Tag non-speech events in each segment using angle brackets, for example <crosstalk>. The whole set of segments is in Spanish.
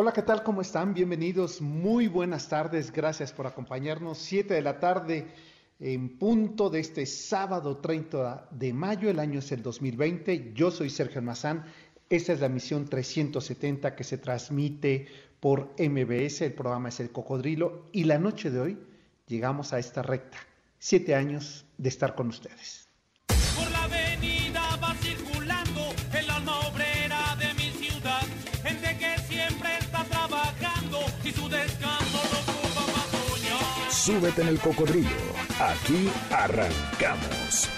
Hola, ¿qué tal? ¿Cómo están? Bienvenidos. Muy buenas tardes. Gracias por acompañarnos. Siete de la tarde en punto de este sábado 30 de mayo. El año es el 2020. Yo soy Sergio Almazán. Esta es la misión 370 que se transmite por MBS. El programa es El Cocodrilo. Y la noche de hoy llegamos a esta recta. Siete años de estar con ustedes. Súbete en el cocodrilo. Aquí arrancamos.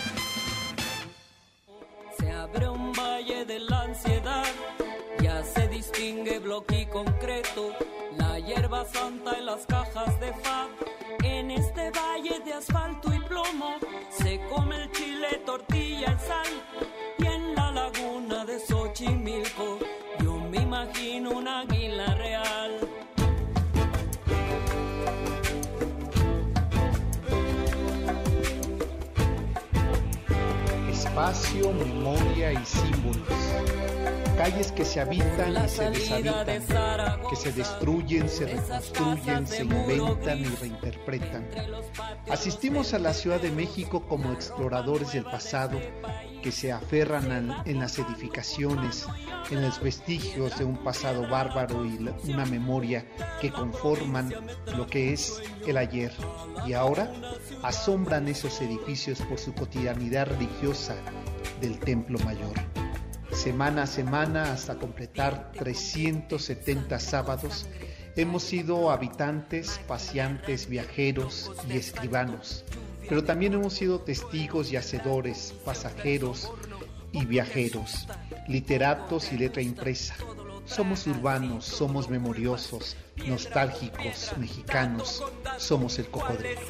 Se abre un valle de la ansiedad, ya se distingue bloque y concreto, la hierba santa en las cajas de fab. En este valle de asfalto y plomo se come el chile, tortilla y sal. Y en la laguna de Xochimilco yo me imagino un águila real. Espacio, memoria y símbolos. Calles que se habitan y se deshabitan, que se destruyen, se reconstruyen, se inventan y reinterpretan. Asistimos a la Ciudad de México como exploradores del pasado que se aferran en las edificaciones, en los vestigios de un pasado bárbaro y una memoria que conforman lo que es el ayer. Y ahora asombran esos edificios por su cotidianidad religiosa del Templo Mayor. Semana a semana, hasta completar 370 sábados, hemos sido habitantes, paseantes, viajeros y escribanos, pero también hemos sido testigos y hacedores, pasajeros y viajeros, literatos y letra impresa. Somos urbanos, somos memoriosos, nostálgicos, mexicanos, somos el ¿Cuál cocodrilo.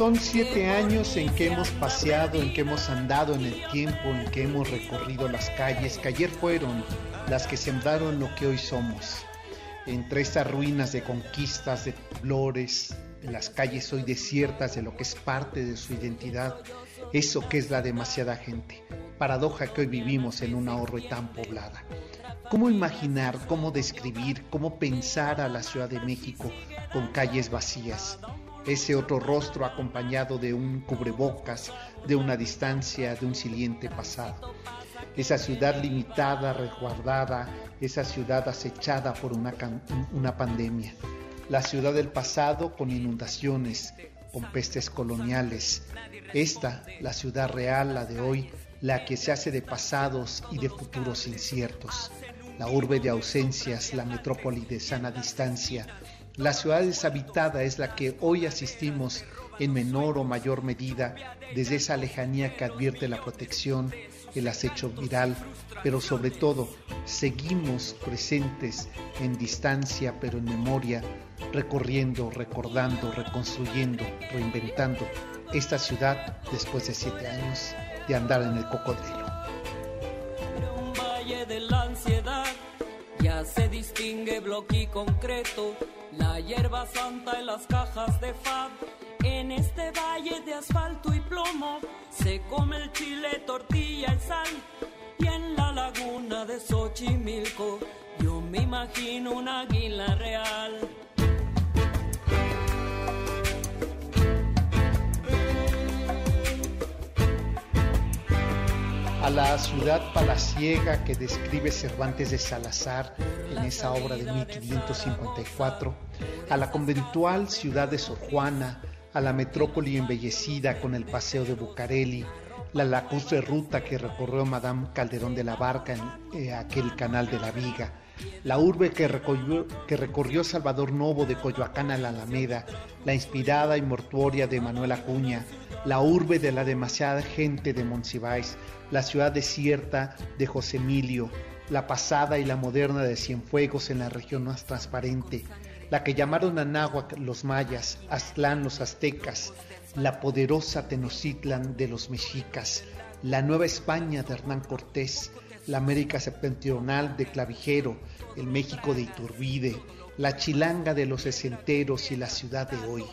Son siete años en que hemos paseado, en que hemos andado en el tiempo, en que hemos recorrido las calles que ayer fueron las que sembraron lo que hoy somos. Entre estas ruinas de conquistas, de flores, las calles hoy desiertas de lo que es parte de su identidad, eso que es la demasiada gente. Paradoja que hoy vivimos en una orbe tan poblada. ¿Cómo imaginar, cómo describir, cómo pensar a la Ciudad de México con calles vacías? Ese otro rostro acompañado de un cubrebocas, de una distancia, de un siliente pasado. Esa ciudad limitada, resguardada, esa ciudad acechada por una, una pandemia. La ciudad del pasado con inundaciones, con pestes coloniales. Esta, la ciudad real, la de hoy, la que se hace de pasados y de futuros inciertos. La urbe de ausencias, la metrópoli de sana distancia. La ciudad deshabitada es la que hoy asistimos en menor o mayor medida desde esa lejanía que advierte la protección, el acecho viral, pero sobre todo seguimos presentes en distancia pero en memoria, recorriendo, recordando, reconstruyendo, reinventando esta ciudad después de siete años de andar en el cocodrilo. Se distingue bloque y concreto, la hierba santa en las cajas de fab. En este valle de asfalto y plomo se come el chile, tortilla y sal. Y en la laguna de Xochimilco yo me imagino un águila real. A la ciudad palaciega que describe Cervantes de Salazar en esa obra de 1554, a la conventual ciudad de Sor Juana, a la metrópoli embellecida con el paseo de Bucareli, la lacustre ruta que recorrió Madame Calderón de la Barca en eh, aquel canal de la Viga, la urbe que recorrió, Salvador Novo de Coyoacán a la Alameda, la inspirada y mortuoria de Manuel Acuña, la urbe de la demasiada gente de Monsiváis, la ciudad desierta de José Emilio, la pasada y la moderna de Cienfuegos en la región más transparente, la que llamaron Anáhuac los mayas, Aztlán los aztecas, la poderosa Tenochtitlan de los mexicas, la Nueva España de Hernán Cortés, la América septentrional de Clavijero, el México de Iturbide, la Chilanga de los sesenteros y la ciudad de hoy.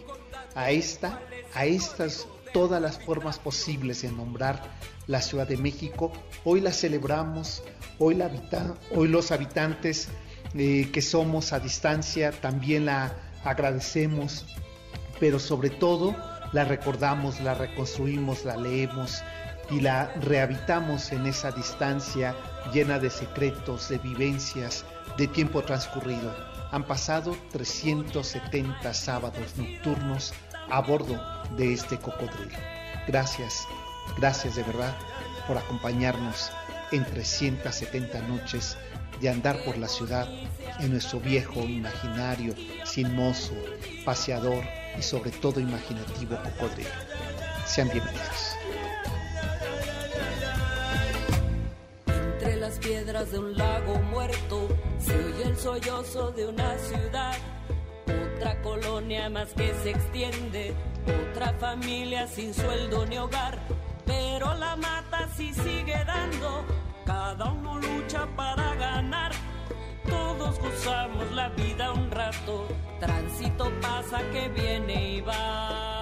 A esta, a estas todas las formas posibles de nombrar la Ciudad de México, hoy la celebramos, hoy, la hoy los habitantes eh, que somos a distancia también la agradecemos, pero sobre todo la recordamos, la reconstruimos, la leemos y la rehabitamos en esa distancia llena de secretos, de vivencias, de tiempo transcurrido. Han pasado 370 sábados nocturnos a bordo de este cocodrilo. Gracias, gracias de verdad por acompañarnos en 370 noches de andar por la ciudad en nuestro viejo imaginario, mozo, paseador y sobre todo imaginativo cocodrilo. Sean bienvenidos. Entre las piedras de un lago muerto se oye el sollozo de una ciudad. Otra colonia más que se extiende, otra familia sin sueldo ni hogar, pero la mata sí sigue dando, cada uno lucha para ganar todos gozamos la vida un rato, tránsito pasa que viene y va.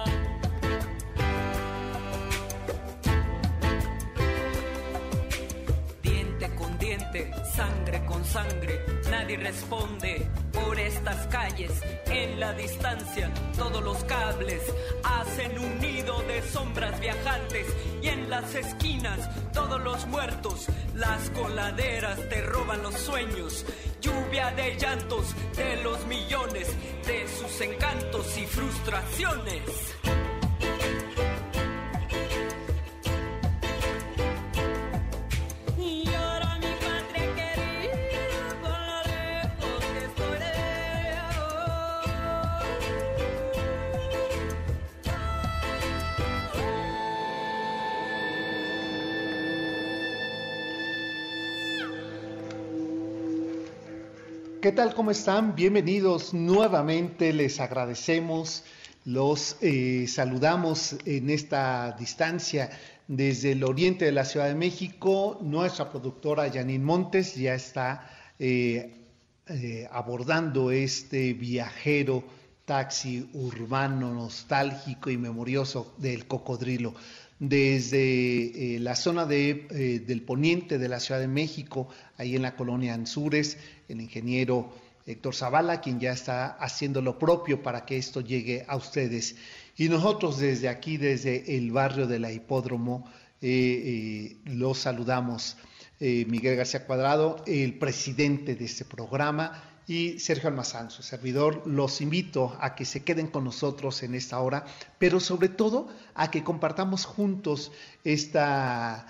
Sangre con sangre, nadie responde por estas calles. En la distancia, todos los cables hacen un nido de sombras viajantes y en las esquinas, todos los muertos, las coladeras te roban los sueños lluvia de llantos de los millones, de sus encantos y frustraciones. ¿Qué tal? ¿Cómo están? Bienvenidos nuevamente. Les agradecemos, los eh, saludamos en esta distancia desde el oriente de la Ciudad de México. Nuestra productora Janine Montes ya está eh, eh, abordando este viajero taxi urbano, nostálgico y memorioso del cocodrilo desde la zona de, del poniente de la Ciudad de México, ahí en la colonia Anzures, el ingeniero Héctor Zavala, quien ya está haciendo lo propio para que esto llegue a ustedes. Y nosotros desde aquí, desde el barrio de la Hipódromo, eh, eh, los saludamos. Eh, Miguel García Cuadrado, el presidente de este programa, y Sergio Almazán, su servidor. Los invito a que se queden con nosotros en esta hora, pero sobre todo a que compartamos juntos esta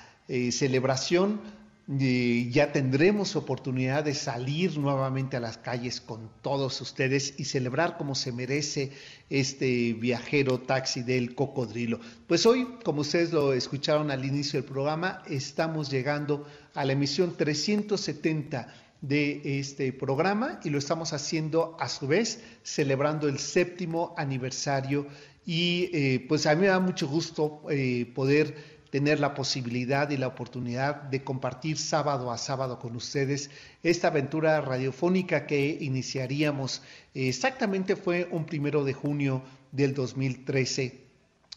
celebración ya tendremos oportunidad de salir nuevamente a las calles con todos ustedes y celebrar como se merece este viajero taxi del cocodrilo. Pues hoy, como ustedes lo escucharon al inicio del programa, estamos llegando a la emisión 370 de este programa y lo estamos haciendo a su vez celebrando el séptimo aniversario. Y eh, pues a mí me da mucho gusto eh, poder tener la posibilidad y la oportunidad de compartir sábado a sábado con ustedes esta aventura radiofónica que iniciaríamos exactamente fue un primero de junio del 2013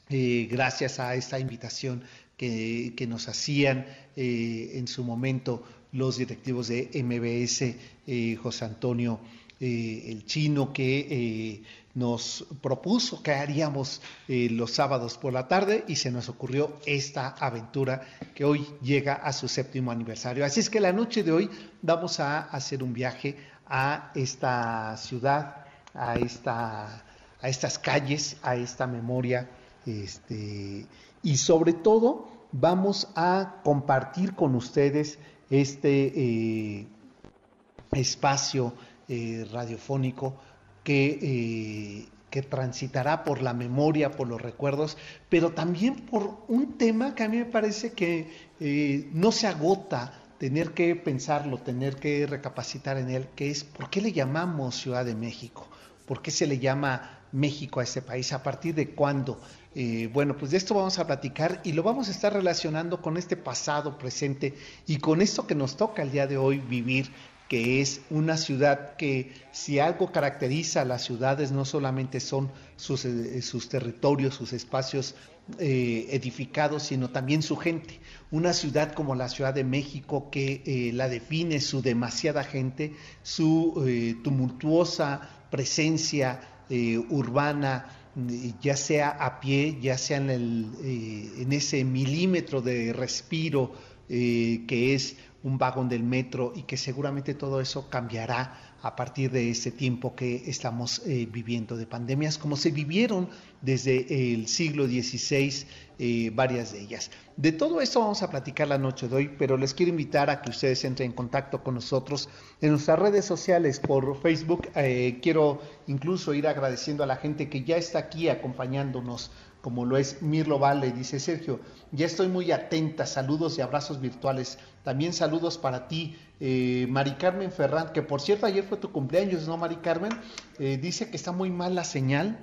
eh, gracias a esta invitación que, nos hacían eh, en su momento los directivos de MBS, eh, José Antonio el chino, que nos propuso que haríamos eh, los sábados por la tarde y se nos ocurrió esta aventura que hoy llega a su séptimo aniversario. Así es que la noche de hoy vamos a hacer un viaje a esta ciudad, a, esta, a estas calles, a esta memoria, este, y sobre todo vamos a compartir con ustedes este eh, espacio eh, radiofónico que, eh, que, transitará por la memoria, por los recuerdos, pero también por un tema que a mí me parece que no se agota tener que pensarlo, tener que recapacitar en él, que es por qué le llamamos Ciudad de México, por qué se le llama México a este país, a partir de cuándo. Eh, bueno, pues de esto vamos a platicar y lo vamos a estar relacionando con este pasado, presente y con esto que nos toca el día de hoy vivir que es una ciudad que si algo caracteriza a las ciudades no solamente son sus, eh, territorios, sus espacios eh, edificados, sino también su gente. Una ciudad como la Ciudad de México que la define su demasiada gente, su tumultuosa presencia urbana, ya sea a pie, ya sea en, el, en ese milímetro de respiro que es un vagón del metro y que seguramente todo eso cambiará a partir de este tiempo que estamos eh, viviendo de pandemias, como se vivieron desde el siglo XVI, eh, varias de ellas. De todo esto vamos a platicar la noche de hoy, pero les quiero invitar a que ustedes entren en contacto con nosotros en nuestras redes sociales por Facebook. Eh, quiero incluso ir agradeciendo a la gente que ya está aquí acompañándonos como lo es Mirlo Vale, dice Sergio, ya estoy muy atenta, saludos y abrazos virtuales. También saludos para ti, eh, Mari Carmen Ferrand, que por cierto ayer fue tu cumpleaños, ¿no, Mari Carmen? Eh, dice que está muy mal la señal,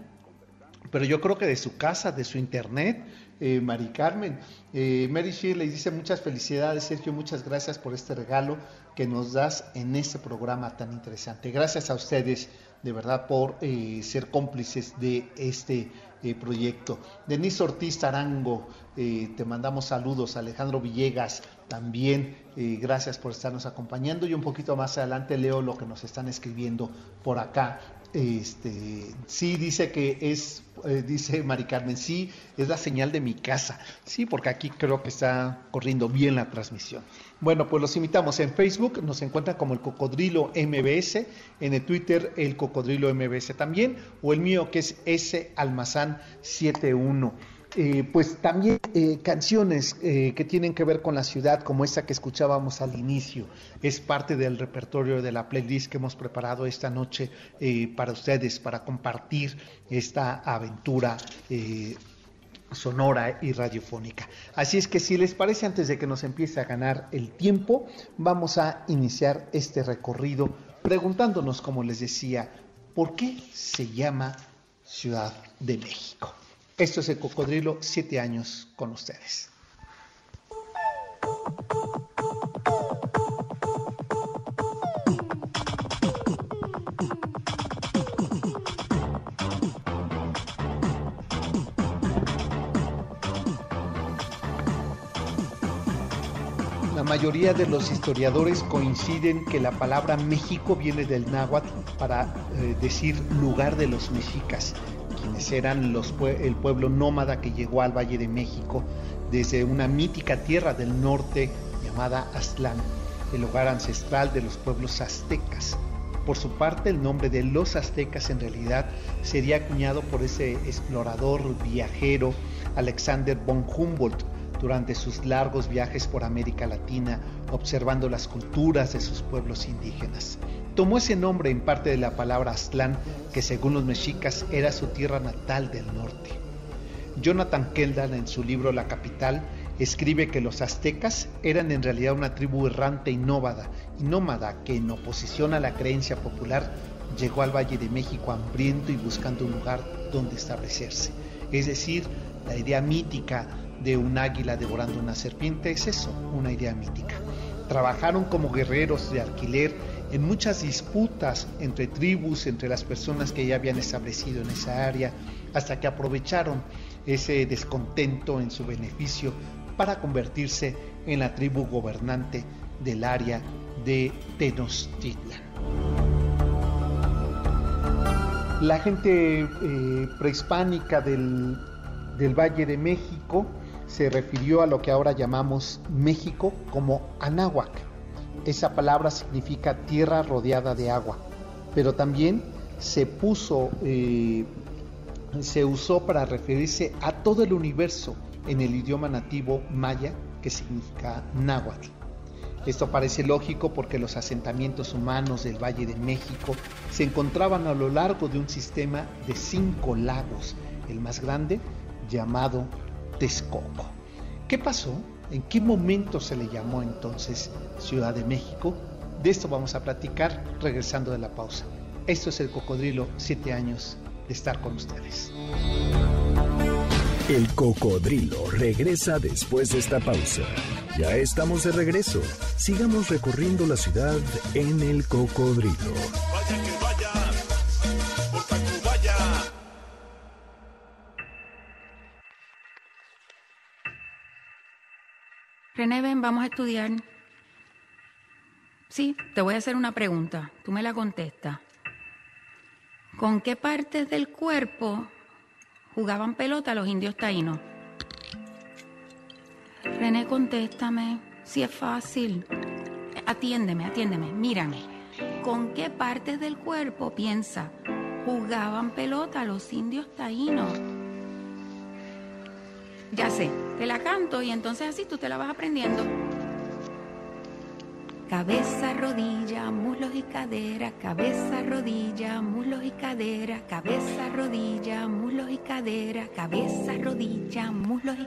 pero yo creo que de su casa, de su internet, eh, Mari Carmen. Eh, Mary Shirley dice muchas felicidades, Sergio, muchas gracias por este regalo que nos das en este programa tan interesante. Gracias a ustedes, de verdad, por ser cómplices de este proyecto. Denise Ortiz Tarango, te mandamos saludos. Alejandro Villegas, también eh, gracias por estarnos acompañando y un poquito más adelante leo lo que nos están escribiendo por acá. Este, sí dice que es, eh, dice Mari Carmen, sí, es la señal de mi casa. Sí, porque aquí creo que está corriendo bien la transmisión. Bueno, pues los invitamos en Facebook, nos encuentran como el Cocodrilo MBS, en el Twitter el Cocodrilo MBS también, o el mío que es S Almazán 71. Eh, pues también eh, canciones eh, que tienen que ver con la ciudad, como esta que escuchábamos al inicio, es parte del repertorio de la playlist que hemos preparado esta noche para ustedes, para compartir esta aventura sonora y radiofónica. Así es que si les parece, antes de que nos empiece a ganar el tiempo, vamos a iniciar este recorrido preguntándonos, como les decía, ¿por qué se llama Ciudad de México? Esto es el cocodrilo, siete años con ustedes. La mayoría de los historiadores coinciden que la palabra México viene del náhuatl para eh, decir lugar de los mexicas eran los, el pueblo nómada que llegó al Valle de México desde una mítica tierra del norte llamada Aztlán, el hogar ancestral de los pueblos aztecas. Por su parte, el nombre de los aztecas en realidad sería acuñado por ese explorador viajero Alexander von Humboldt durante sus largos viajes por América Latina, observando las culturas de sus pueblos indígenas tomó ese nombre en parte de la palabra Aztlán, que según los mexicas era su tierra natal del norte. Jonathan Keldan en su libro La capital escribe que los aztecas eran en realidad una tribu errante y nómada, y nómada que en oposición a la creencia popular llegó al Valle de México hambriento y buscando un lugar donde establecerse. Es decir, la idea mítica de un águila devorando una serpiente es eso, una idea mítica. Trabajaron como guerreros de alquiler en muchas disputas entre tribus, entre las personas que ya habían establecido en esa área, hasta que aprovecharon ese descontento en su beneficio para convertirse en la tribu gobernante del área de Tenochtitlan. La gente eh, prehispánica del, del Valle de México se refirió a lo que ahora llamamos México como Anáhuac. Esa palabra significa tierra rodeada de agua, pero también se puso, eh, se usó para referirse a todo el universo en el idioma nativo maya que significa náhuatl. Esto parece lógico porque los asentamientos humanos del Valle de México se encontraban a lo largo de un sistema de cinco lagos, el más grande llamado Texcoco. ¿Qué pasó? ¿En qué momento se le llamó entonces Ciudad de México? De esto vamos a platicar regresando de la pausa. Esto es el Cocodrilo, siete años de estar con ustedes. El Cocodrilo regresa después de esta pausa. Ya estamos de regreso. Sigamos recorriendo la ciudad en el Cocodrilo. Vaya que vaya, René, ven, vamos a estudiar. Sí, te voy a hacer una pregunta. Tú me la contestas. ¿Con qué partes del cuerpo jugaban pelota los indios taínos? René, contéstame. Si es fácil. Atiéndeme, atiéndeme, mírame. ¿Con qué partes del cuerpo piensa jugaban pelota los indios taínos? Ya sé, te la canto y entonces así tú te la vas aprendiendo. Cabeza, rodilla, muslos y cadera, cabeza, rodilla, muslos y cadera, cabeza, rodilla, muslos y cadera, cabeza, rodilla, muslos y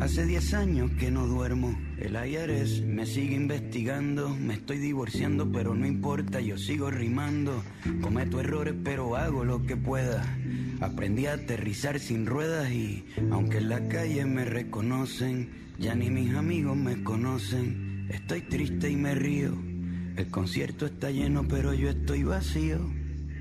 Hace 10 años que no duermo. El IRS me sigue investigando. Me estoy divorciando, pero no importa, yo sigo rimando. Cometo errores, pero hago lo que pueda. Aprendí a aterrizar sin ruedas y, aunque en la calle me reconocen, ya ni mis amigos me conocen. Estoy triste y me río. El concierto está lleno, pero yo estoy vacío.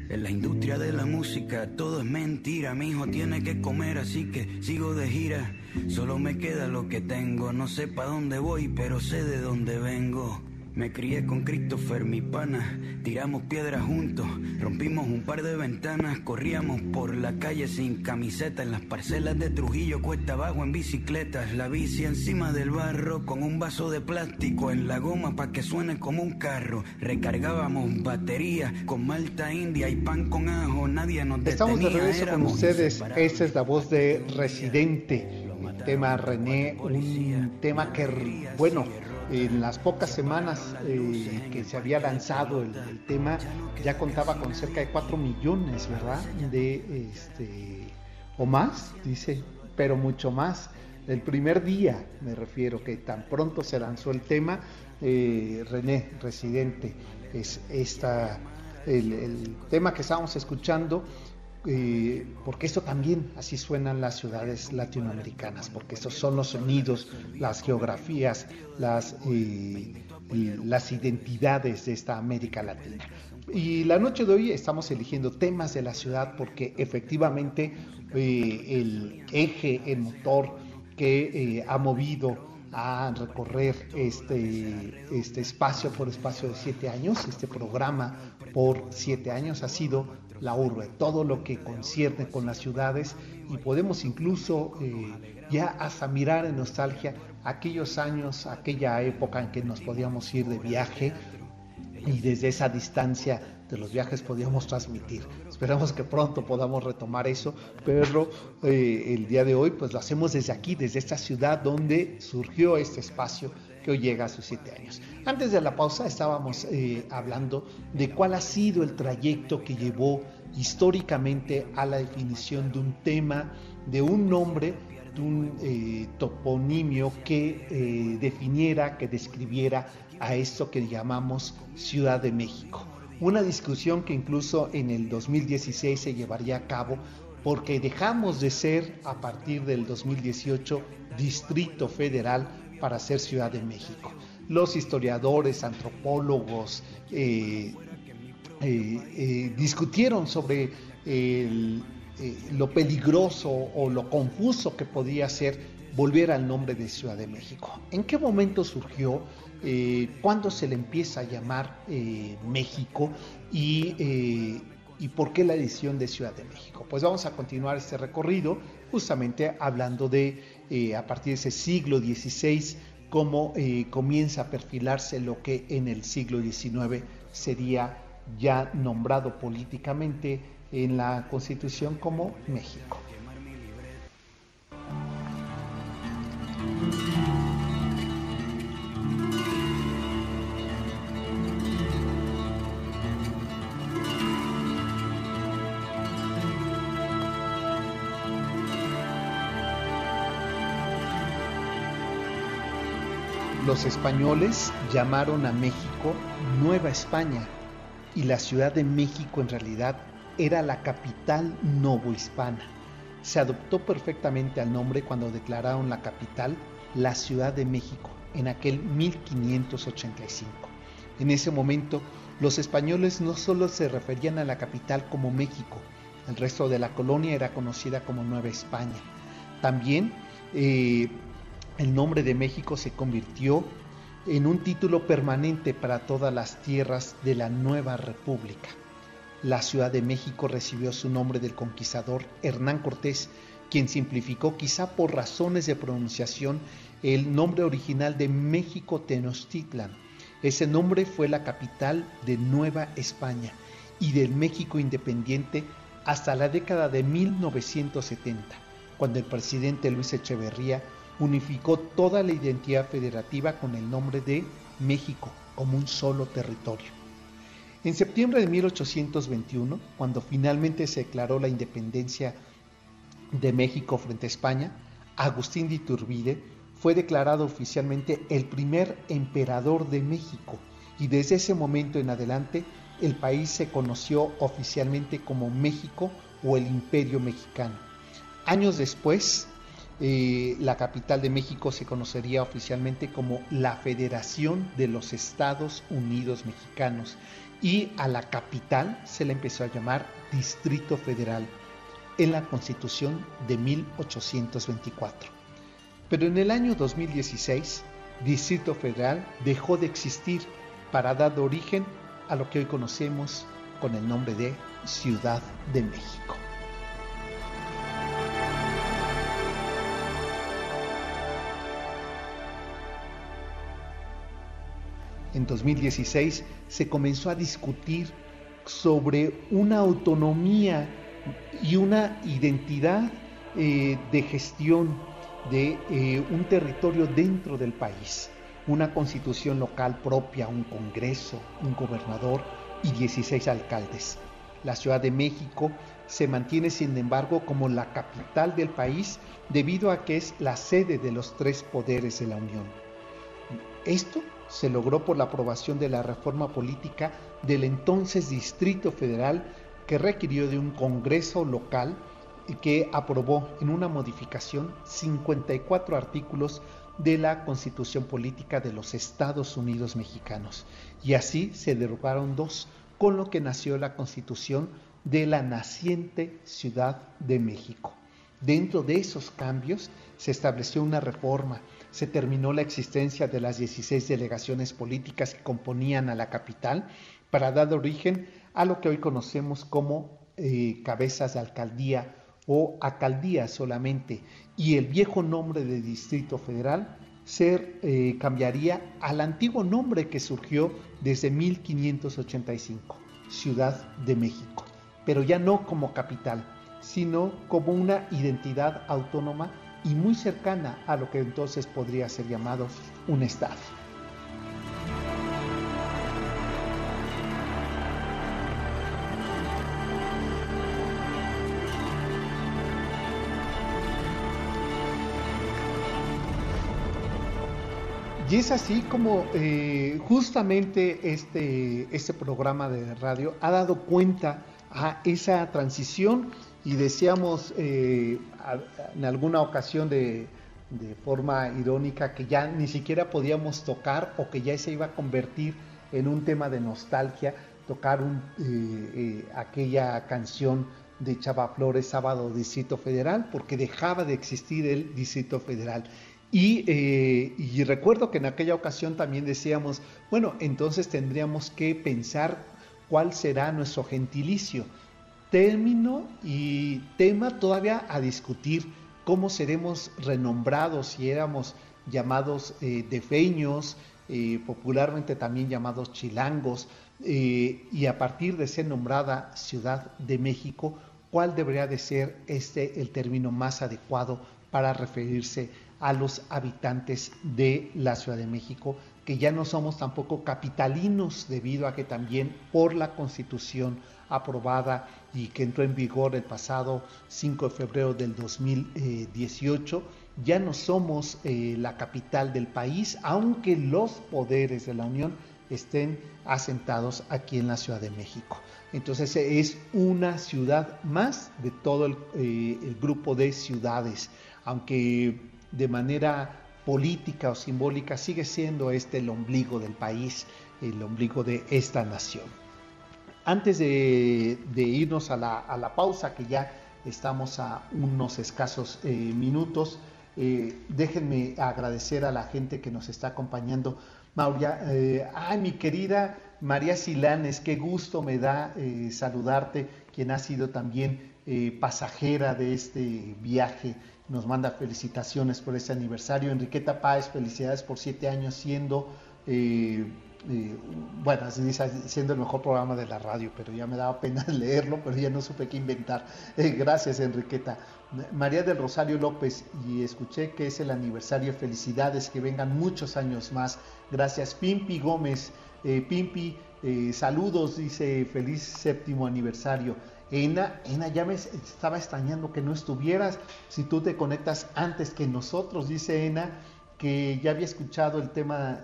En la industria de la música todo es mentira, mi hijo tiene que comer, así que sigo de gira. Solo me queda lo que tengo, no sé pa' dónde voy, pero sé de dónde vengo. Me crié con Christopher, mi pana, tiramos piedras juntos, rompimos un par de ventanas, corríamos por la calle sin camiseta, en las parcelas de Trujillo, cuesta abajo en bicicletas, la bici encima del barro, con un vaso de plástico en la goma pa' que suene como un carro, recargábamos baterías con malta india y pan con ajo, nadie nos detenía, Estamos de regreso con ustedes. Esta es la voz de Residente. Tema René, un tema que, bueno, en las pocas semanas eh, que se había lanzado el, el tema, ya contaba con cerca de 4 millones, ¿verdad? De este, o más, dice, pero mucho más. El primer día, me refiero, que tan pronto se lanzó el tema, eh, René, Residente, es esta, el, el tema que estábamos escuchando porque esto también así suenan las ciudades latinoamericanas, porque estos son los sonidos, las geografías, las identidades de esta América Latina. Y la noche de hoy estamos eligiendo temas de la ciudad porque efectivamente eh, el eje, el motor que eh, ha movido a recorrer este, este espacio por espacio de siete años, este programa por siete años ha sido la urbe, todo lo que concierne con las ciudades y podemos incluso eh, ya hasta mirar en nostalgia aquellos años, aquella época en que nos podíamos ir de viaje y desde esa distancia de los viajes podíamos transmitir. Esperamos que pronto podamos retomar eso, pero eh, el día de hoy pues lo hacemos desde aquí, desde esta ciudad donde surgió este espacio que hoy llega a sus siete años. Antes de la pausa estábamos eh, hablando de cuál ha sido el trayecto que llevó históricamente a la definición de un tema, de un nombre, de un eh, toponimio que eh, definiera, que describiera a esto que llamamos Ciudad de México. Una discusión que incluso en el 2016 se llevaría a cabo porque dejamos de ser a partir del 2018 Distrito Federal para ser Ciudad de México. los historiadores, antropólogos, eh, eh, discutieron sobre lo peligroso o lo confuso que podía ser volver al nombre de Ciudad de México. ¿En qué momento surgió? ¿Cuándo se le empieza a llamar México? Y ¿Y por qué la edición de Ciudad de México? Pues vamos a continuar este recorrido justamente hablando de eh, a partir de ese siglo XVI, cómo eh, comienza a perfilarse lo que en el siglo XIX sería ya nombrado políticamente en la Constitución como México. Los españoles llamaron a México Nueva España y la Ciudad de México en realidad era la capital novohispana. Se adoptó perfectamente al nombre cuando declararon la capital la Ciudad de México en aquel 1585. En ese momento, los españoles no solo se referían a la capital como México, el resto de la colonia era conocida como Nueva España. También eh, el nombre de México se convirtió en un título permanente para todas las tierras de la nueva república. La Ciudad de México recibió su nombre del conquistador Hernán Cortés, quien simplificó quizá por razones de pronunciación el nombre original de México Tenochtitlan. Ese nombre fue la capital de Nueva España y del México independiente hasta la década de 1970, cuando el presidente Luis Echeverría unificó toda la identidad federativa con el nombre de México como un solo territorio. En septiembre de 1821, cuando finalmente se declaró la independencia de México frente a España, Agustín de Iturbide fue declarado oficialmente el primer emperador de México y desde ese momento en adelante el país se conoció oficialmente como México o el Imperio Mexicano. Años después, eh, la capital de México se conocería oficialmente como la Federación de los Estados Unidos Mexicanos y a la capital se le empezó a llamar Distrito Federal en la Constitución de 1824. Pero en el año 2016, Distrito Federal dejó de existir para dar origen a lo que hoy conocemos con el nombre de Ciudad de México. En 2016 se comenzó a discutir sobre una autonomía y una identidad eh, de gestión de eh, un territorio dentro del país, una constitución local propia, un congreso, un gobernador y 16 alcaldes. La Ciudad de México se mantiene sin embargo como la capital del país debido a que es la sede de los tres poderes de la Unión. Esto se logró por la aprobación de la reforma política del entonces Distrito Federal que requirió de un Congreso local que aprobó en una modificación 54 artículos de la Constitución Política de los Estados Unidos Mexicanos. Y así se derogaron dos, con lo que nació la Constitución de la naciente Ciudad de México. Dentro de esos cambios se estableció una reforma se terminó la existencia de las 16 delegaciones políticas que componían a la capital para dar origen a lo que hoy conocemos como eh, cabezas de alcaldía o alcaldía solamente, y el viejo nombre de Distrito Federal se eh, cambiaría al antiguo nombre que surgió desde 1585, Ciudad de México, pero ya no como capital, sino como una identidad autónoma y muy cercana a lo que entonces podría ser llamado un Estado. Y es así como eh, justamente este, este programa de radio ha dado cuenta a esa transición y decíamos eh, en alguna ocasión de, forma irónica que ya ni siquiera podíamos tocar o que ya se iba a convertir en un tema de nostalgia tocar eh, eh, aquella canción de Chava Flores, Sábado Distrito Federal, porque dejaba de existir el Distrito Federal. Y, recuerdo que en aquella ocasión también decíamos, bueno, entonces tendríamos que pensar cuál será nuestro gentilicio. Término y tema todavía a discutir, cómo seremos renombrados si éramos llamados eh, defeños, eh, popularmente también llamados chilangos, eh, y a partir de ser nombrada Ciudad de México, cuál debería de ser este el término más adecuado para referirse a los habitantes de la Ciudad de México, que ya no somos tampoco capitalinos debido a que también por la Constitución aprobada y que entró en vigor el pasado 5 de febrero del 2018, ya no somos eh, la capital del país, aunque los poderes de la Unión estén asentados aquí en la Ciudad de México. Entonces es una ciudad más de todo el, eh, el grupo de ciudades, aunque de manera política o simbólica sigue siendo este el ombligo del país, el ombligo de esta nación. Antes de, irnos a la, pausa, que ya estamos a unos escasos eh, minutos, eh, déjenme agradecer a la gente que nos está acompañando. Mauria, eh, ay, mi querida María Silanes, qué gusto me da saludarte, quien ha sido también pasajera de este viaje. Nos manda felicitaciones por este aniversario. Enriqueta Páez, felicidades por siete años siendo bueno, así dice, siendo el mejor programa de la radio, pero ya me daba pena <laughs> leerlo, pero ya no supe qué inventar. Eh, gracias, Enriqueta. María del Rosario López, y escuché que es el aniversario, felicidades, que vengan muchos años más. Gracias, Pimpi Gómez. Eh, Pimpi, eh, saludos, dice, feliz séptimo aniversario. Ena, Ena, ya me estaba extrañando que no estuvieras. Si tú te conectas antes que nosotros, dice Ena, que ya había escuchado el tema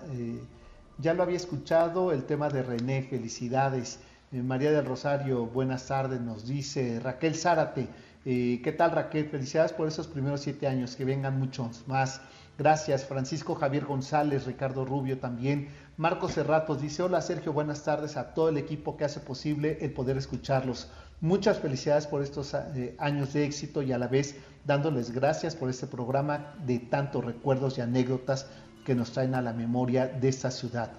ya lo había escuchado, el tema de René, felicidades. Eh, María del Rosario, buenas tardes, nos dice Raquel Zárate. Eh, ¿Qué tal Raquel? Felicidades por esos primeros siete años, que vengan muchos más. Gracias, Francisco Javier González, Ricardo Rubio también. Marcos Cerratos dice, hola Sergio, buenas tardes a todo el equipo que hace posible el poder escucharlos. Muchas felicidades por estos eh, años de éxito y a la vez dándoles gracias por este programa de tantos recuerdos y anécdotas que nos traen a la memoria de esta ciudad.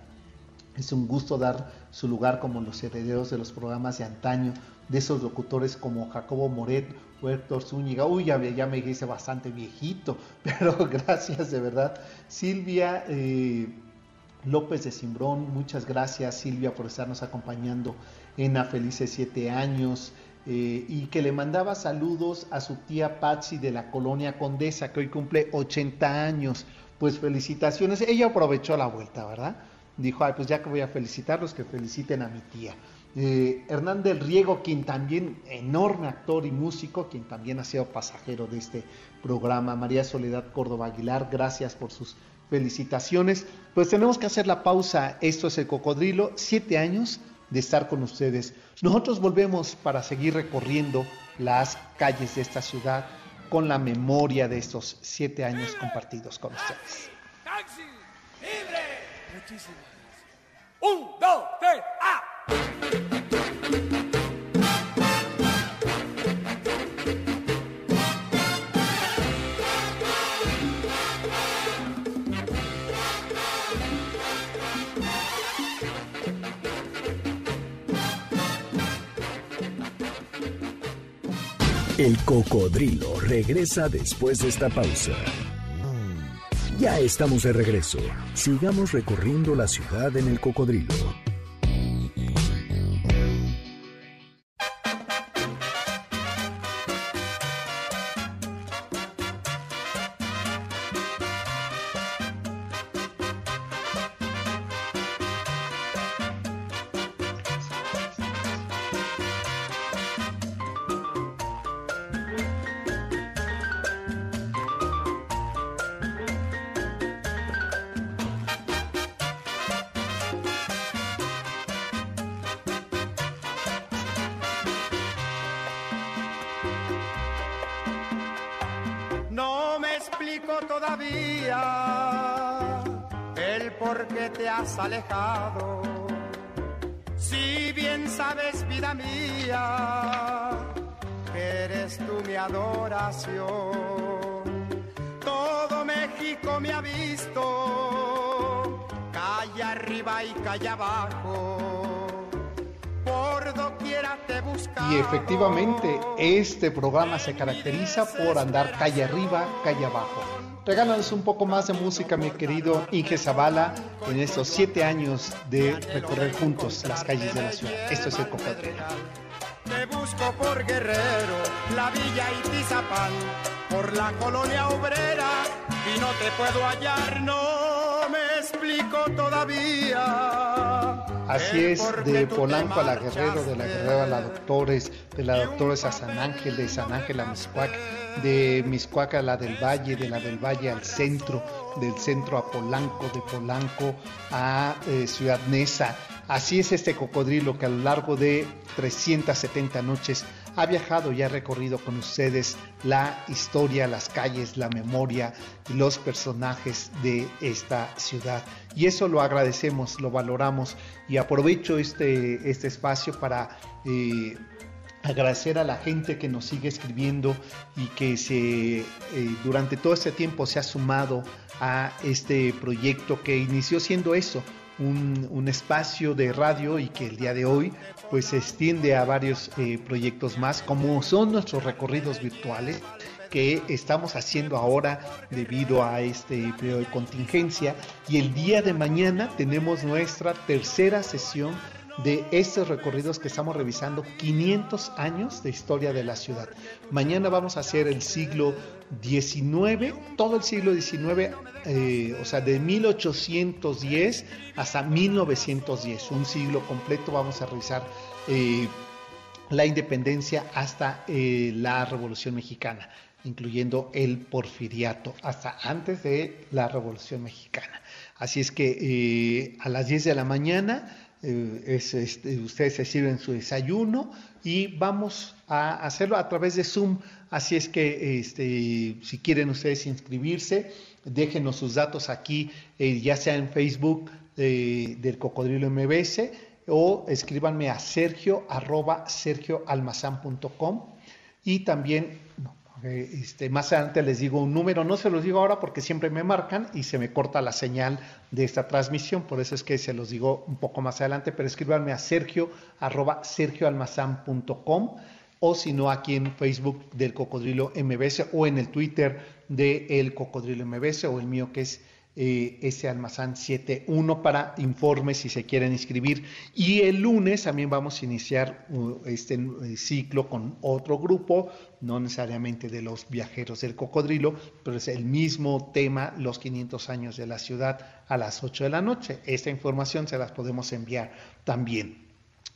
Es un gusto dar su lugar como los herederos de los programas de antaño, de esos locutores como Jacobo Moret o Héctor Zúñiga. Uy, ya, me dice bastante viejito, <laughs> pero gracias de verdad. Silvia eh, López de Simbrón, muchas gracias Silvia por estarnos acompañando en A Felices Siete Años. Eh, y que le mandaba saludos a su tía Patsy de la colonia Condesa, que hoy cumple 80 años pues felicitaciones. Ella aprovechó la vuelta, ¿verdad? Dijo, ay, pues ya que voy a felicitarlos, que feliciten a mi tía. Eh, Hernán del Riego, quien también, enorme actor y músico, quien también ha sido pasajero de este programa. María Soledad Córdoba Aguilar, gracias por sus felicitaciones. Pues tenemos que hacer la pausa. Esto es el cocodrilo, siete años de estar con ustedes. Nosotros volvemos para seguir recorriendo las calles de esta ciudad con la memoria de estos siete años compartidos con ustedes. ¡Taxi! ¡Libre! Muchísimas ¡Un, dos, tres, ¡ah! El cocodrilo regresa después de esta pausa. Ya estamos de regreso. Sigamos recorriendo la ciudad en el cocodrilo. Todavía el por qué te has alejado. Si bien sabes, vida mía, que eres tú mi adoración. Todo México me ha visto, calle arriba y calle abajo. Y efectivamente, este programa se caracteriza por andar calle arriba, calle abajo. Regálanos un poco más de música, mi querido Inge Zavala, en estos siete años de recorrer juntos las calles de la ciudad. Esto es el Cocodrilo. Te busco por Guerrero, la Villa y Tizapán, por la colonia obrera y no te puedo hallar, no me explico todavía. Así es, de Polanco a la Guerrero, de la Guerrero a la Doctores, de la Doctores a San Ángel, de San Ángel a Miscuac, de Miscuac a la del Valle, de la del Valle al centro, del centro a Polanco, de Polanco a eh, Ciudad Neza. Así es este cocodrilo que a lo largo de 370 noches ha viajado y ha recorrido con ustedes la historia, las calles, la memoria y los personajes de esta ciudad. Y eso lo agradecemos, lo valoramos. Y aprovecho este, este espacio para... Eh, agradecer a la gente que nos sigue escribiendo y que se eh, durante todo este tiempo se ha sumado a este proyecto que inició siendo eso, un, un, espacio de radio y que el día de hoy pues se extiende a varios eh, proyectos más como son nuestros recorridos virtuales que estamos haciendo ahora debido a este periodo de contingencia y el día de mañana tenemos nuestra tercera sesión de estos recorridos que estamos revisando 500 años de historia de la ciudad. Mañana vamos a hacer el siglo XIX, todo el siglo XIX, eh, o sea, de 1810 hasta 1910, un siglo completo. Vamos a revisar eh, la independencia hasta eh, la Revolución Mexicana, incluyendo el porfiriato, hasta antes de la Revolución Mexicana. Así es que a las 10 de la mañana es, este, ustedes se sirven su desayuno y vamos a hacerlo a través de Zoom. Así es que este, si quieren ustedes inscribirse, déjenos sus datos aquí, eh, ya sea en Facebook eh, del Cocodrilo MBS o escríbanme a sergio arroba sergioalmazán.com y también este, más adelante les digo un número, no se los digo ahora porque siempre me marcan y se me corta la señal de esta transmisión, por eso es que se los digo un poco más adelante, pero escríbanme a sergio arroba sergioalmazán.com o si no aquí en Facebook del Cocodrilo MBS o en el Twitter de El Cocodrilo MBS o el mío que es eh, ese almazán 71 para informes si se quieren inscribir. Y el lunes también vamos a iniciar uh, este uh, ciclo con otro grupo, no necesariamente de los viajeros del cocodrilo, pero es el mismo tema, los 500 años de la ciudad a las 8 de la noche. Esta información se las podemos enviar también.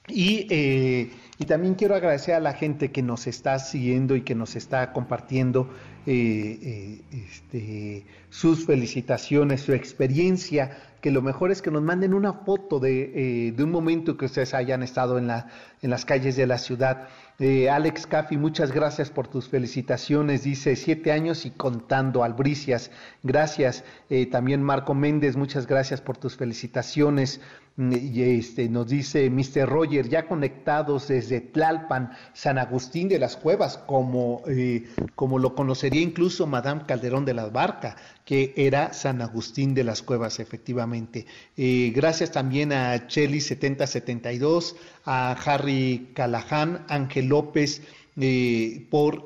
Y, eh, y, también quiero agradecer a la gente que nos está siguiendo y que nos está compartiendo eh, eh, este, sus felicitaciones, su experiencia, que lo mejor es que nos manden una foto de, de un momento que ustedes hayan estado en, la, en las calles de la ciudad. Alex Caffi, muchas gracias por tus felicitaciones. Dice siete años y contando, Albricias, gracias. también Marco Méndez, muchas gracias por tus felicitaciones. Y este, nos dice Mr. Roger, ya conectados desde Tlalpan, San Agustín de las Cuevas, como, eh, como lo conocería incluso Madame Calderón de la Barca, que era San Agustín de las Cuevas, efectivamente. Eh, gracias también a Chelly 7072, a Harry Callahan, Ángel López, eh, por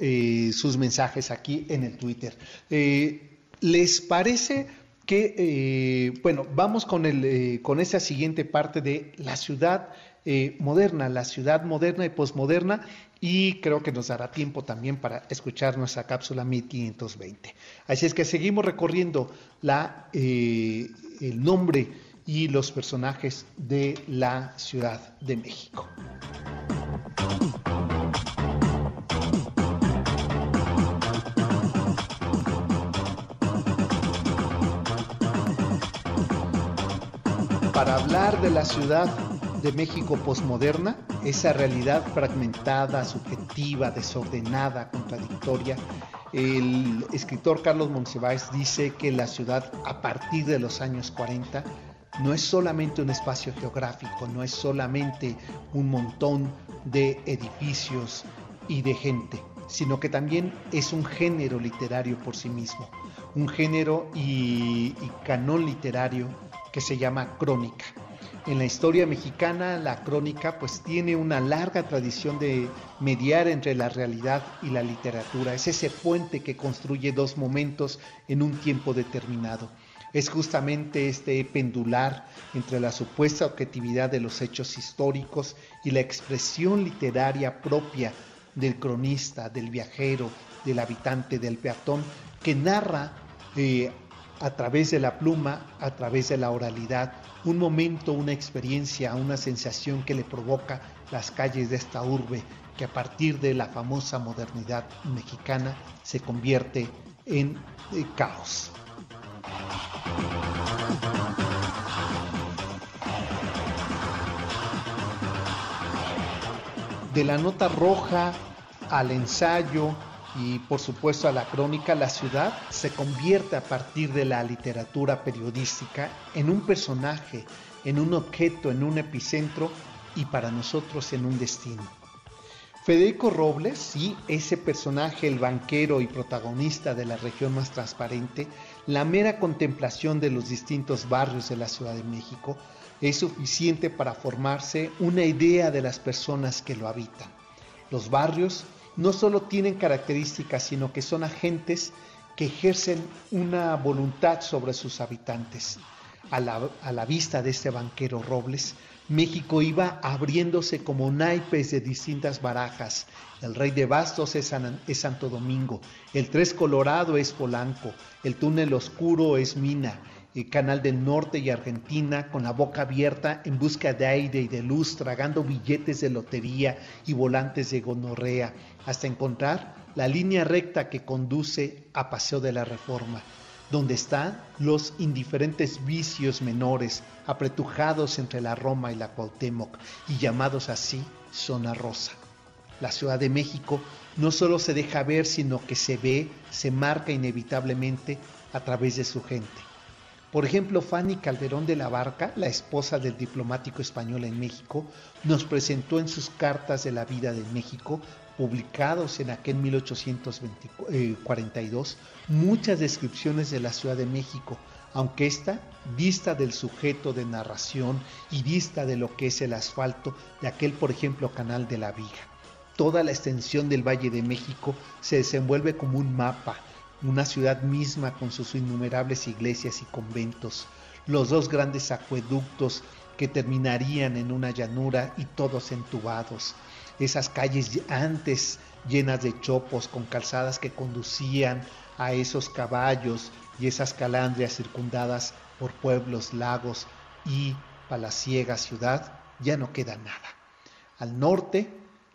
sus mensajes aquí en el Twitter. ¿Les parece? Que, eh, bueno, vamos con, el, eh, con esa siguiente parte de la ciudad eh, moderna, la ciudad moderna y posmoderna, y creo que nos dará tiempo también para escuchar nuestra cápsula 1520. Así es que seguimos recorriendo la, el nombre y los personajes de la Ciudad de México. Para hablar de la ciudad de México posmoderna, esa realidad fragmentada, subjetiva, desordenada, contradictoria, El escritor Carlos Monsiváis dice que la ciudad a partir de los años 40 no es solamente un espacio geográfico, no es solamente un montón de edificios y de gente, sino que también es un género literario por sí mismo, un género y, y canón literario que se llama crónica. En la historia mexicana, la crónica pues tiene una larga tradición de mediar entre la realidad y la literatura. Es ese puente que construye dos momentos en un tiempo determinado. Es justamente este pendular entre la supuesta objetividad de los hechos históricos y la expresión literaria propia del cronista, del viajero, del habitante, del peatón, que narra eh, a través de la pluma, a través de la oralidad, un momento, una experiencia, una sensación que le provoca las calles de esta urbe que a partir de la famosa modernidad mexicana se convierte en eh, caos. De la nota roja al ensayo, y por supuesto a la crónica, la ciudad se convierte a partir de la literatura periodística en un personaje, en un objeto, en un epicentro y para nosotros en un destino. Federico Robles, sí, ese personaje, el banquero y protagonista de la región más transparente, la mera contemplación de los distintos barrios de la Ciudad de México es suficiente para formarse una idea de las personas que lo habitan. Los barrios no solo tienen características, sino que son agentes que ejercen una voluntad sobre sus habitantes. A la, vista de este banquero Robles, México iba abriéndose como naipes de distintas barajas. El rey de bastos es, es, Santo Domingo, el tres colorado es Polanco, el túnel oscuro es Mina, el Canal del Norte y Argentina con la boca abierta en busca de aire y de luz, tragando billetes de lotería y volantes de gonorrea, hasta encontrar la línea recta que conduce a Paseo de la Reforma, donde están los indiferentes vicios menores apretujados entre la Roma y la Cuauhtémoc y llamados así Zona Rosa. La Ciudad de México no solo se deja ver, sino que se ve, se marca inevitablemente a través de su gente. Por ejemplo, Fanny Calderón de la Barca, la esposa del diplomático español en México, nos presentó en sus cartas de la vida de México, publicados en aquel 1842, muchas descripciones de la Ciudad de México, aunque esta vista del sujeto de narración y vista de lo que es el asfalto de aquel, por ejemplo, canal de la Viga. Toda la extensión del Valle de México se desenvuelve como un mapa, una ciudad misma con sus innumerables iglesias y conventos, los dos grandes acueductos que terminarían en una llanura y todos entubados, esas calles antes llenas de chopos con calzadas que conducían a esos caballos y esas calandrias circundadas por pueblos, lagos y palaciega ciudad, ya no queda nada. Al norte,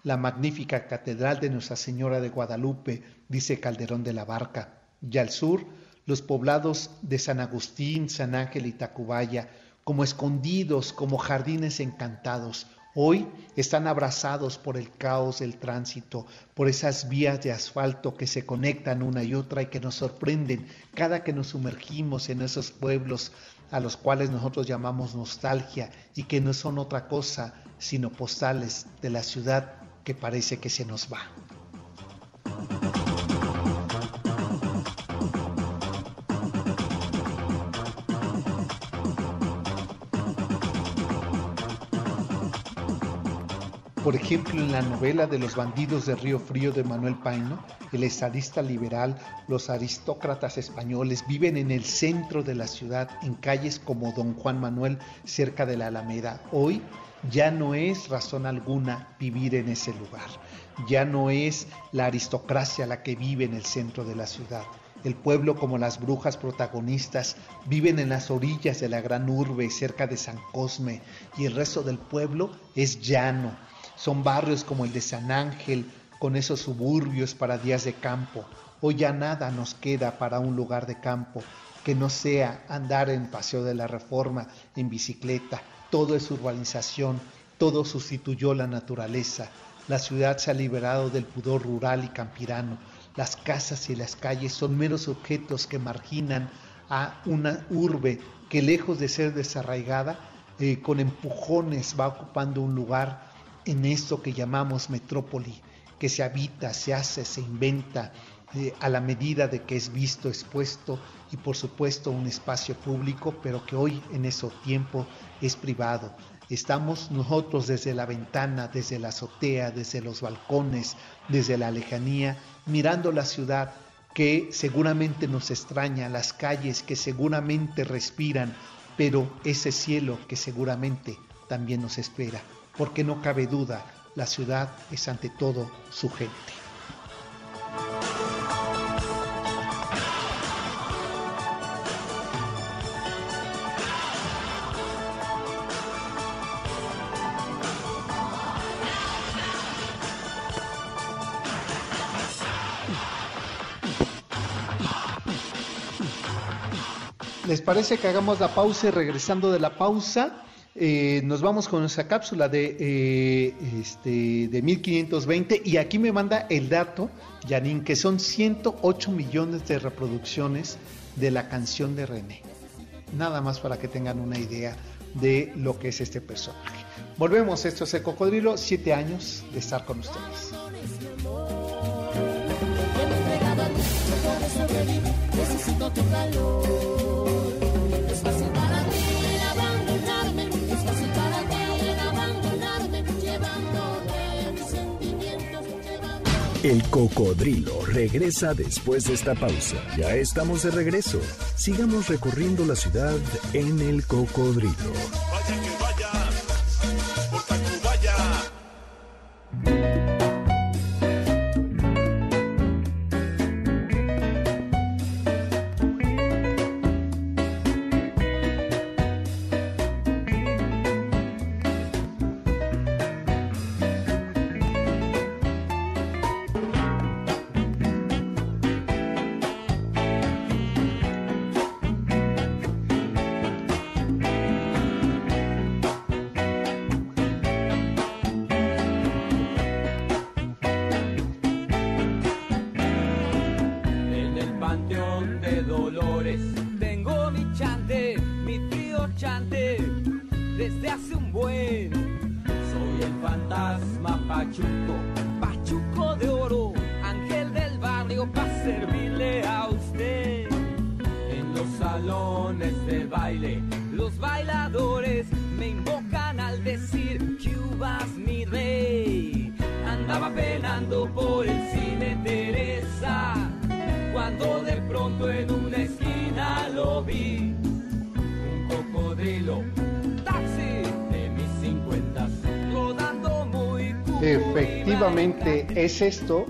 la magnífica catedral de Nuestra Señora de Guadalupe, dice Calderón de la Barca, y al sur los poblados de San Agustín, San Ángel y Tacubaya, como escondidos, como jardines encantados, hoy están abrazados por el caos del tránsito, por esas vías de asfalto que se conectan una y otra y que nos sorprenden cada que nos sumergimos en esos pueblos a los cuales nosotros llamamos nostalgia y que no son otra cosa sino postales de la ciudad que parece que se nos va. Por ejemplo, en la novela de Los bandidos de Río Frío de Manuel Paino, el estadista liberal, los aristócratas españoles viven en el centro de la ciudad, en calles como Don Juan Manuel, cerca de la Alameda. Hoy ya no es razón alguna vivir en ese lugar. Ya no es la aristocracia la que vive en el centro de la ciudad. El pueblo, como las brujas protagonistas, viven en las orillas de la gran urbe, cerca de San Cosme, y el resto del pueblo es llano, son barrios como el de San Ángel, con esos suburbios para días de campo. Hoy ya nada nos queda para un lugar de campo que no sea andar en Paseo de la Reforma en bicicleta. Todo es urbanización, todo sustituyó la naturaleza. La ciudad se ha liberado del pudor rural y campirano. las casas y las calles son meros objetos que marginan a una urbe que lejos de ser desarraigada, eh, con empujones va ocupando un lugar en esto que llamamos metrópoli, que se habita, se hace, se inventa eh, a la medida de que es visto, expuesto y por supuesto un espacio público, pero que hoy en ese tiempo es privado. Estamos nosotros desde la ventana, desde la azotea, desde los balcones, desde la lejanía, mirando la ciudad que seguramente nos extraña, las calles que seguramente respiran, pero ese cielo que seguramente también nos espera, porque no cabe duda, la ciudad es ante todo su gente. ¿Les parece que hagamos la pausa y regresando de la pausa? Eh, nos vamos con nuestra cápsula de, eh, este, de 1520 y aquí me manda el dato, Janine, que son 108 millones de reproducciones de la canción de René. Nada más para que tengan una idea de lo que es este personaje. Volvemos, esto es el Cocodrilo, siete años de estar con ustedes. El cocodrilo regresa después de esta pausa. Ya estamos de regreso. Sigamos recorriendo la ciudad en el cocodrilo. Efectivamente, es esto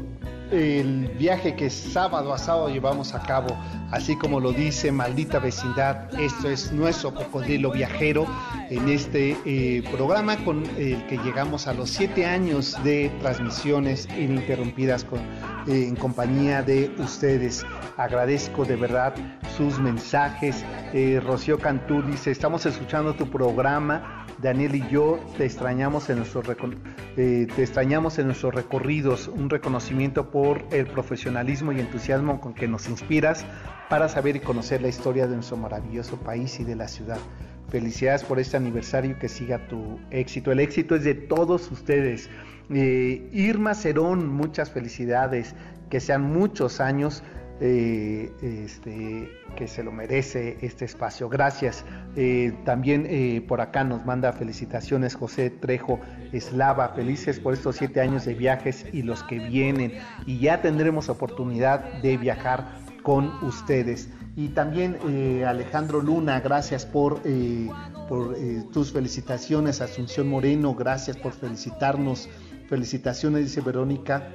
el viaje que sábado a sábado llevamos a cabo, así como lo dice Maldita Vecindad, esto es nuestro cocodrilo viajero en este eh, programa con el que llegamos a los siete años de transmisiones ininterrumpidas con, eh, en compañía de ustedes. Agradezco de verdad sus mensajes. Eh, Rocío Cantú dice, estamos escuchando tu programa. Daniel y yo te extrañamos en nuestros eh, te extrañamos en nuestros recorridos, un reconocimiento por el profesionalismo y entusiasmo con que nos inspiras para saber y conocer la historia de nuestro maravilloso país y de la ciudad. Felicidades por este aniversario que siga tu éxito. El éxito es de todos ustedes. Eh, Irma Cerón, muchas felicidades, que sean muchos años eh, este, que se lo merece este espacio. Gracias. Eh, también eh, por acá nos manda felicitaciones José Trejo Eslava, felices por estos siete años de viajes y los que vienen. Y ya tendremos oportunidad de viajar con ustedes. Y también Alejandro Luna, gracias por, por tus felicitaciones. Asunción Moreno, gracias por felicitarnos. Felicitaciones, dice Verónica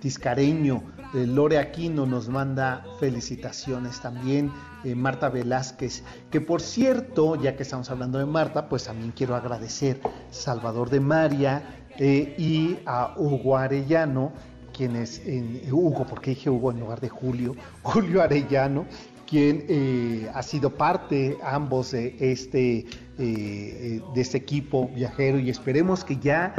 Tiscareño. Eh, Lore Aquino nos manda felicitaciones también. eh, Marta Velázquez, que por cierto, ya que estamos hablando de Marta, pues también quiero agradecer Salvador de María eh, y a Hugo Arellano, quienes, en, Hugo, porque dije Hugo en lugar de Julio, <laughs> Julio Arellano, quien ha sido parte ambos de este, de este equipo viajero y esperemos que ya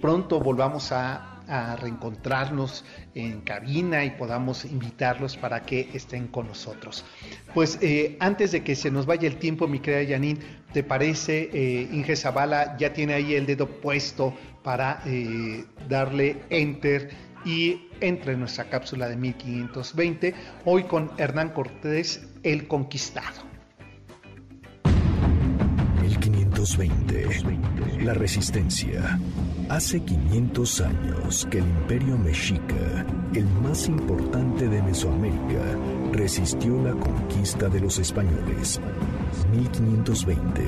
pronto volvamos a a reencontrarnos en cabina y podamos invitarlos para que estén con nosotros. Pues eh, antes de que se nos vaya el tiempo, mi querida Janine, ¿te parece, eh, Inge Zavala ya tiene ahí el dedo puesto para eh, darle enter y entre en nuestra cápsula de 1520, hoy con Hernán Cortés, el Conquistado. 1520. La resistencia. Hace 500 años que el imperio mexica, el más importante de Mesoamérica, resistió la conquista de los españoles. 1520.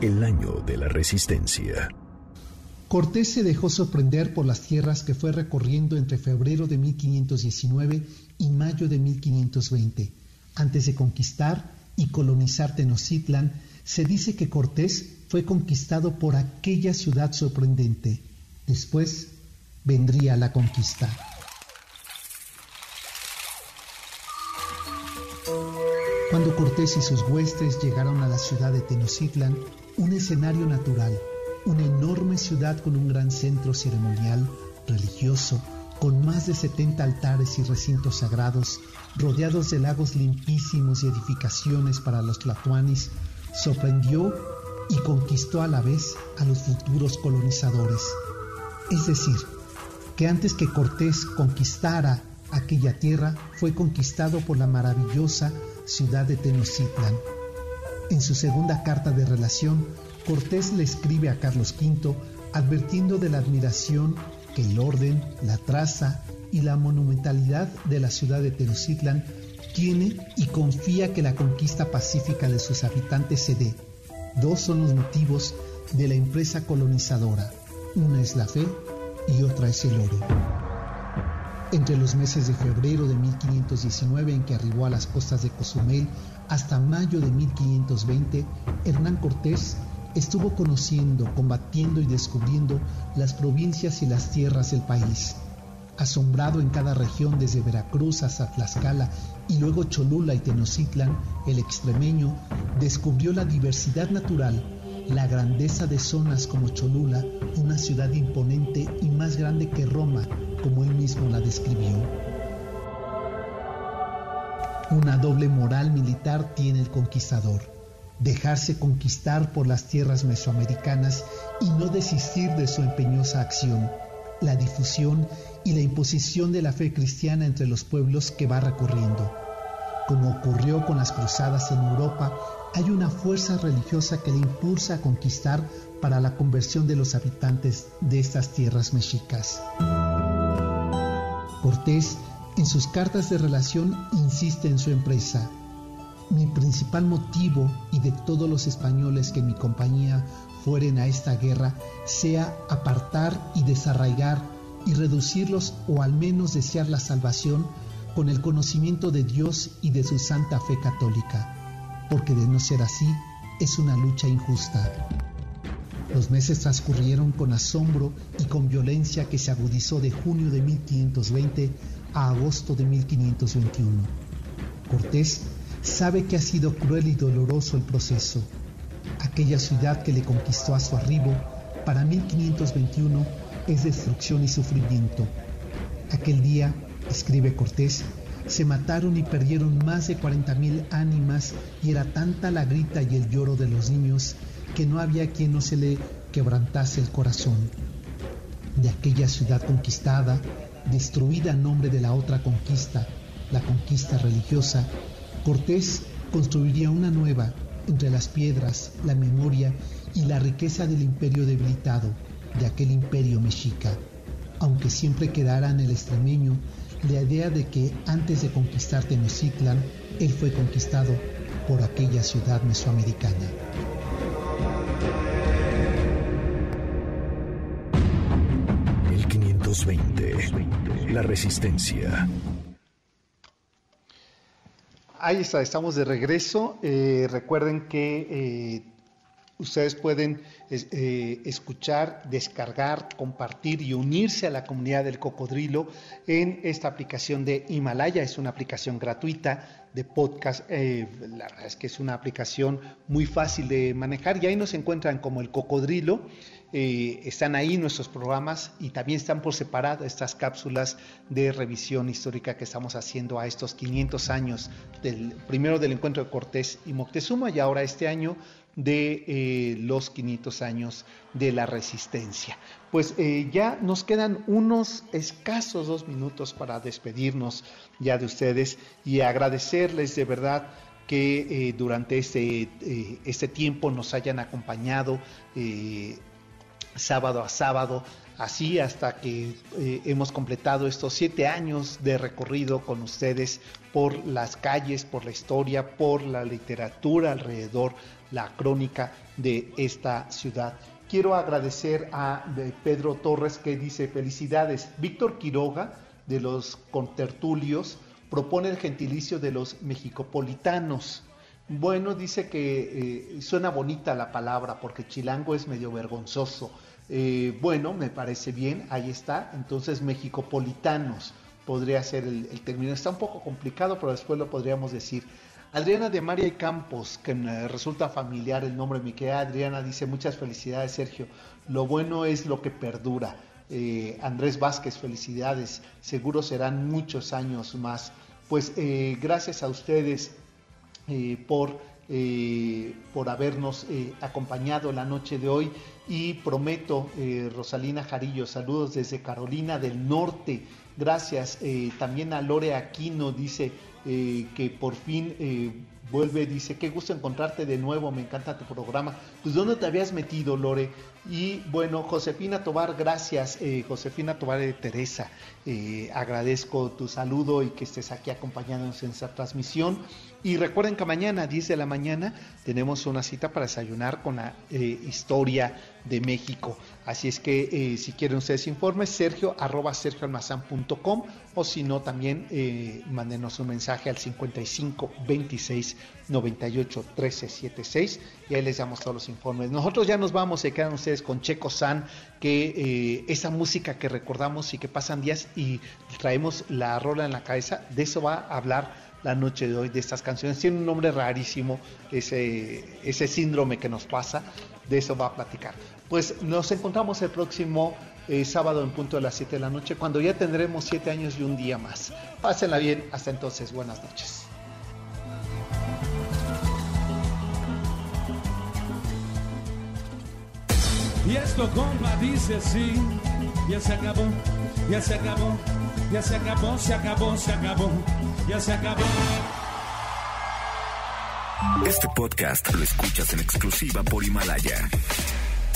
El año de la resistencia. Cortés se dejó sorprender por las tierras que fue recorriendo entre febrero de 1519 y mayo de 1520. Antes de conquistar y colonizar Tenochtitlan, se dice que Cortés fue conquistado por aquella ciudad sorprendente. Después vendría la conquista. Cuando Cortés y sus huestes llegaron a la ciudad de Tenochtitlan, un escenario natural, una enorme ciudad con un gran centro ceremonial, religioso, con más de 70 altares y recintos sagrados, rodeados de lagos limpísimos y edificaciones para los tlatoanis, sorprendió y conquistó a la vez a los futuros colonizadores. Es decir, que antes que Cortés conquistara aquella tierra, fue conquistado por la maravillosa ciudad de Tenochtitlan. En su segunda carta de relación, Cortés le escribe a Carlos V advirtiendo de la admiración que el orden, la traza y la monumentalidad de la ciudad de Tenochtitlan tiene y confía que la conquista pacífica de sus habitantes se dé. Dos son los motivos de la empresa colonizadora. Una es la fe y otra es el oro. Entre los meses de febrero de 1519 en que arribó a las costas de Cozumel hasta mayo de 1520, Hernán Cortés estuvo conociendo, combatiendo y descubriendo las provincias y las tierras del país asombrado en cada región desde Veracruz hasta Tlaxcala y luego Cholula y Tenochtitlan, el extremeño descubrió la diversidad natural, la grandeza de zonas como Cholula, una ciudad imponente y más grande que Roma, como él mismo la describió. Una doble moral militar tiene el conquistador, dejarse conquistar por las tierras mesoamericanas y no desistir de su empeñosa acción la difusión y la imposición de la fe cristiana entre los pueblos que va recorriendo. Como ocurrió con las cruzadas en Europa, hay una fuerza religiosa que le impulsa a conquistar para la conversión de los habitantes de estas tierras mexicas. Cortés, en sus cartas de relación, insiste en su empresa. Mi principal motivo y de todos los españoles que en mi compañía fueren a esta guerra sea apartar y desarraigar y reducirlos o al menos desear la salvación con el conocimiento de Dios y de su santa fe católica, porque de no ser así es una lucha injusta. Los meses transcurrieron con asombro y con violencia que se agudizó de junio de 1520 a agosto de 1521. Cortés sabe que ha sido cruel y doloroso el proceso, Aquella ciudad que le conquistó a su arribo, para 1521 es destrucción y sufrimiento. Aquel día, escribe Cortés, se mataron y perdieron más de 40.000 ánimas y era tanta la grita y el lloro de los niños que no había quien no se le quebrantase el corazón. De aquella ciudad conquistada, destruida a nombre de la otra conquista, la conquista religiosa, Cortés construiría una nueva entre las piedras, la memoria y la riqueza del imperio debilitado, de aquel imperio mexica, aunque siempre quedara en el extremeño la idea de que antes de conquistar Tenochtitlan, él fue conquistado por aquella ciudad mesoamericana. ...1520... La resistencia. Ahí está, estamos de regreso. Eh, recuerden que eh, Ustedes pueden eh, escuchar, descargar, compartir y unirse a la comunidad del cocodrilo en esta aplicación de Himalaya. Es una aplicación gratuita de podcast. La verdad es que es una aplicación muy fácil de manejar y ahí nos encuentran como el cocodrilo. Eh, están ahí nuestros programas y también están por separado estas cápsulas de revisión histórica que estamos haciendo a estos 500 años del primero del encuentro de Cortés y Moctezuma y ahora este año de eh, los 500 años de la resistencia. Pues eh, ya nos quedan unos escasos dos minutos para despedirnos ya de ustedes y agradecerles de verdad que durante este, este tiempo nos hayan acompañado sábado a sábado, así hasta que hemos completado estos siete años de recorrido con ustedes por las calles, por la historia, por la literatura alrededor la crónica de esta ciudad. Quiero agradecer a Pedro Torres que dice felicidades. Víctor Quiroga de los contertulios propone el gentilicio de los mexicopolitanos. Bueno, dice que eh, suena bonita la palabra porque chilango es medio vergonzoso. Eh, bueno, me parece bien, ahí está. Entonces, mexicopolitanos podría ser el, término. Está un poco complicado, pero después lo podríamos decir. Adriana de María y Campos, que me resulta familiar el nombre, mi querida Adriana, dice muchas felicidades, Sergio. Lo bueno es lo que perdura. Eh, Andrés Vázquez, felicidades. Seguro serán muchos años más. Pues eh, gracias a ustedes eh, por, habernos acompañado la noche de hoy y prometo, Rosalina Jarillo, saludos desde Carolina del Norte. Gracias. también a Lore Aquino dice, eh, que por fin eh, vuelve, dice, qué gusto encontrarte de nuevo, me encanta tu programa. Pues ¿dónde te habías metido, Lore? Y bueno, Josefina Tobar, gracias, eh, Josefina Tobar de Teresa, agradezco tu saludo y que estés aquí acompañándonos en esta transmisión. Y recuerden que mañana a 10 de la mañana tenemos una cita para desayunar con la historia de México. Así es que eh, si quieren ustedes informes, sergio arroba sergioalmazán.com o si no también eh, mándenos un mensaje al 55 26 98 13 76 y ahí les damos todos los informes. Nosotros ya nos vamos, se quedan ustedes con Checo San, que eh, esa música que recordamos y que pasan días y traemos la rola en la cabeza, de eso va a hablar la noche de hoy de estas canciones. Tiene un nombre rarísimo, ese, ese síndrome que nos pasa, de eso va a platicar. Pues nos encontramos el próximo eh, sábado en punto de las 7 de la noche, cuando ya tendremos 7 años y un día más. Pásenla bien, hasta entonces, buenas noches. Y esto, compa, dice así, ya se acabó, ya se acabó, ya se acabó, se acabó, se acabó, ya se acabó. Este podcast lo escuchas en exclusiva por Himalaya.